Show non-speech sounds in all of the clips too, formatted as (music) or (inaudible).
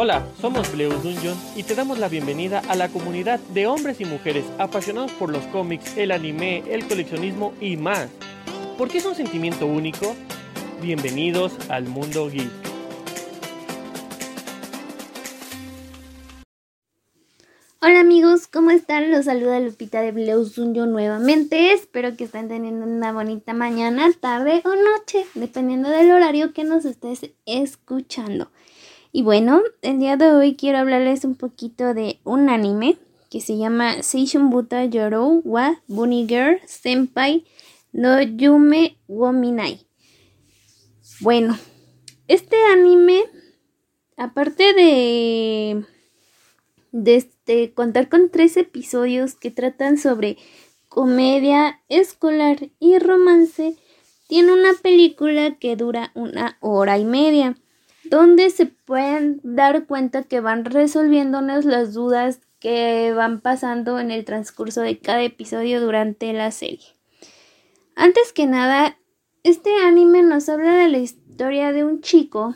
Hola, somos Bleus Dungeon y te damos la bienvenida a la comunidad de hombres y mujeres apasionados por los cómics, el anime, el coleccionismo y más. ¿Por qué es un sentimiento único? Bienvenidos al mundo geek. Hola amigos, ¿cómo están? Los saluda Lupita de Bleus Dungeon nuevamente. Espero que estén teniendo una bonita mañana, tarde o noche, dependiendo del horario que nos estés escuchando. Y bueno, el día de hoy quiero hablarles un poquito de un anime que se llama Seishun Buta Yorou wa Bunny Girl Senpai no Yume Wominai. Bueno, este anime, aparte de, de este, contar con tres episodios que tratan sobre comedia escolar y romance, tiene una película que dura una hora y media donde se pueden dar cuenta que van resolviéndonos las dudas que van pasando en el transcurso de cada episodio durante la serie. Antes que nada, este anime nos habla de la historia de un chico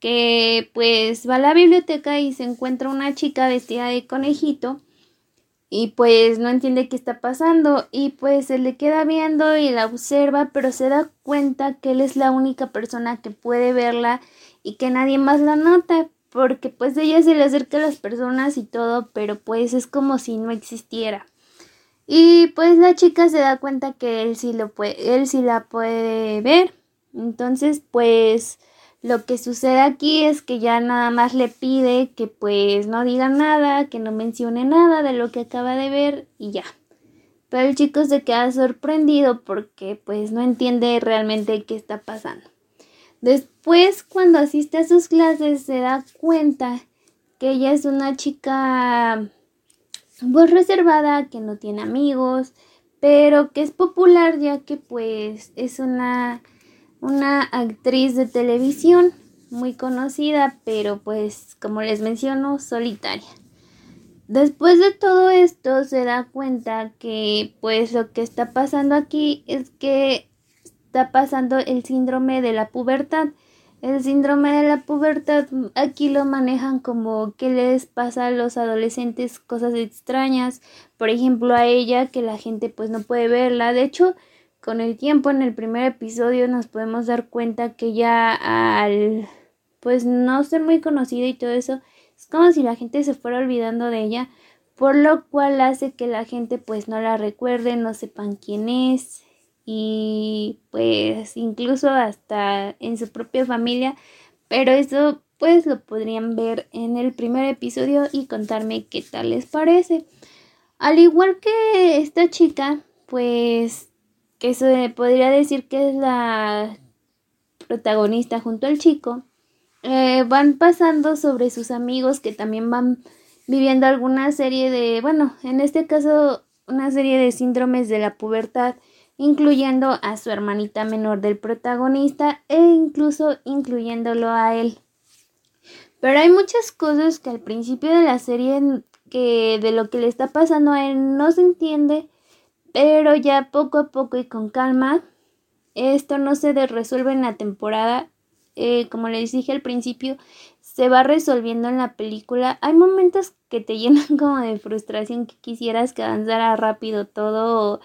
que pues va a la biblioteca y se encuentra una chica vestida de conejito y pues no entiende qué está pasando y pues se le queda viendo y la observa pero se da cuenta que él es la única persona que puede verla y que nadie más la nota, porque pues ella se le acerca a las personas y todo, pero pues es como si no existiera. Y pues la chica se da cuenta que él sí lo puede, él sí la puede ver. Entonces, pues lo que sucede aquí es que ya nada más le pide que pues no diga nada, que no mencione nada de lo que acaba de ver y ya. Pero el chico se queda sorprendido porque pues no entiende realmente qué está pasando. Después, cuando asiste a sus clases, se da cuenta que ella es una chica pues reservada, que no tiene amigos, pero que es popular ya que pues es una, una actriz de televisión muy conocida, pero pues como les menciono, solitaria. Después de todo esto se da cuenta que pues lo que está pasando aquí es que está pasando el síndrome de la pubertad. El síndrome de la pubertad aquí lo manejan como que les pasa a los adolescentes cosas extrañas, por ejemplo a ella que la gente pues no puede verla. De hecho, con el tiempo en el primer episodio nos podemos dar cuenta que ya al pues no ser muy conocida y todo eso, es como si la gente se fuera olvidando de ella, por lo cual hace que la gente pues no la recuerde, no sepan quién es y pues incluso hasta en su propia familia, pero eso pues lo podrían ver en el primer episodio y contarme qué tal les parece. Al igual que esta chica, pues que se podría decir que es la protagonista junto al chico, eh, van pasando sobre sus amigos que también van viviendo alguna serie de, bueno, en este caso una serie de síndromes de la pubertad incluyendo a su hermanita menor del protagonista e incluso incluyéndolo a él. Pero hay muchas cosas que al principio de la serie que de lo que le está pasando a él no se entiende, pero ya poco a poco y con calma esto no se resuelve en la temporada. Eh, como les dije al principio, se va resolviendo en la película. Hay momentos que te (laughs) llenan como de frustración que quisieras que avanzara rápido todo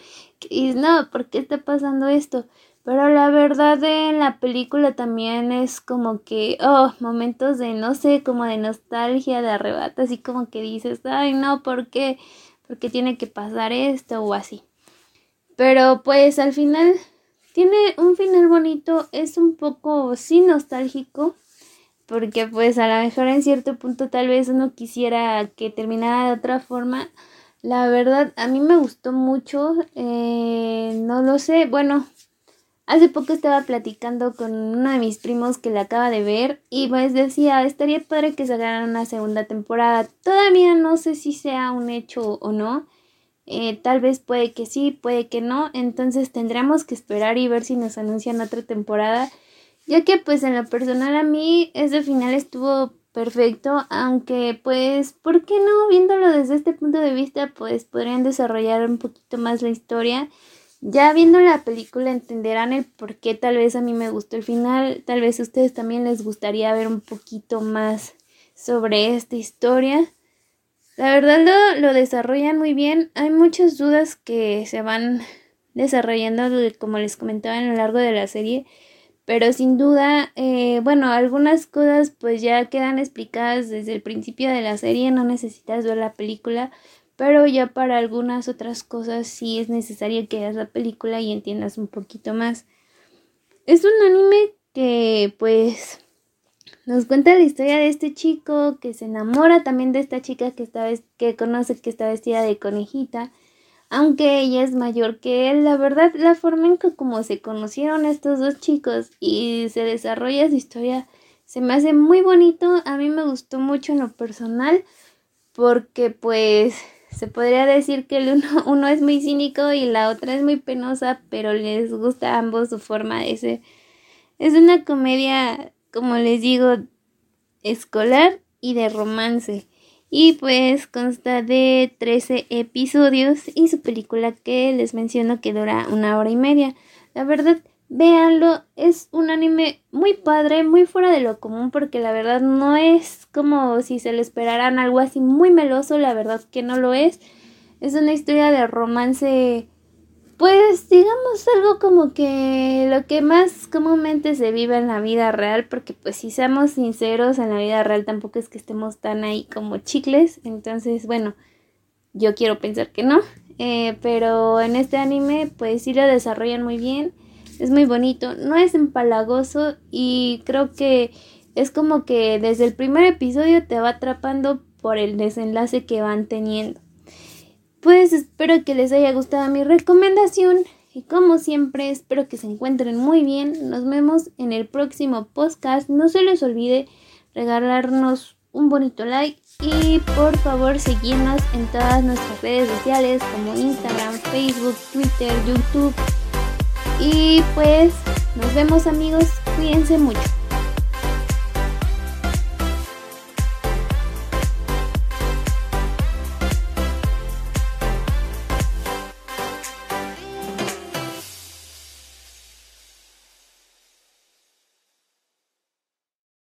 y no, ¿por qué está pasando esto? Pero la verdad en la película también es como que, oh, momentos de, no sé, como de nostalgia, de arrebato, así como que dices, ay, no, ¿por qué? ¿Por qué tiene que pasar esto o así? Pero pues al final tiene un final bonito, es un poco, sí, nostálgico, porque pues a lo mejor en cierto punto tal vez uno quisiera que terminara de otra forma. La verdad, a mí me gustó mucho, eh, no lo sé, bueno, hace poco estaba platicando con uno de mis primos que la acaba de ver y pues decía, estaría padre que sacaran una segunda temporada. Todavía no sé si sea un hecho o no. Eh, tal vez puede que sí, puede que no. Entonces tendremos que esperar y ver si nos anuncian otra temporada ya que pues en lo personal a mí ese final estuvo perfecto, aunque pues, ¿por qué no? Viéndolo desde este punto de vista, pues podrían desarrollar un poquito más la historia. Ya viendo la película entenderán el por qué tal vez a mí me gustó el final, tal vez a ustedes también les gustaría ver un poquito más sobre esta historia. La verdad lo, lo desarrollan muy bien. Hay muchas dudas que se van desarrollando, como les comentaba, a lo largo de la serie. Pero sin duda, eh, bueno, algunas cosas pues ya quedan explicadas desde el principio de la serie, no necesitas ver la película, pero ya para algunas otras cosas sí es necesario que veas la película y entiendas un poquito más. Es un anime que pues nos cuenta la historia de este chico que se enamora también de esta chica que, está, que conoce que está vestida de conejita aunque ella es mayor que él, la verdad, la forma en que como se conocieron estos dos chicos y se desarrolla su historia se me hace muy bonito, a mí me gustó mucho en lo personal, porque pues se podría decir que el uno, (laughs) uno es muy cínico y la otra es muy penosa, pero les gusta a ambos su forma de ser. Es una comedia, como les digo, escolar y de romance. Y pues consta de 13 episodios y su película que les menciono que dura una hora y media. La verdad, véanlo, es un anime muy padre, muy fuera de lo común porque la verdad no es como si se le esperaran algo así muy meloso, la verdad que no lo es. Es una historia de romance pues digamos algo como que lo que más comúnmente se vive en la vida real, porque pues si seamos sinceros, en la vida real tampoco es que estemos tan ahí como chicles, entonces bueno, yo quiero pensar que no, eh, pero en este anime pues sí lo desarrollan muy bien, es muy bonito, no es empalagoso y creo que es como que desde el primer episodio te va atrapando por el desenlace que van teniendo. Pues espero que les haya gustado mi recomendación y como siempre espero que se encuentren muy bien. Nos vemos en el próximo podcast. No se les olvide regalarnos un bonito like y por favor seguirnos en todas nuestras redes sociales como Instagram, Facebook, Twitter, YouTube. Y pues nos vemos amigos, cuídense mucho.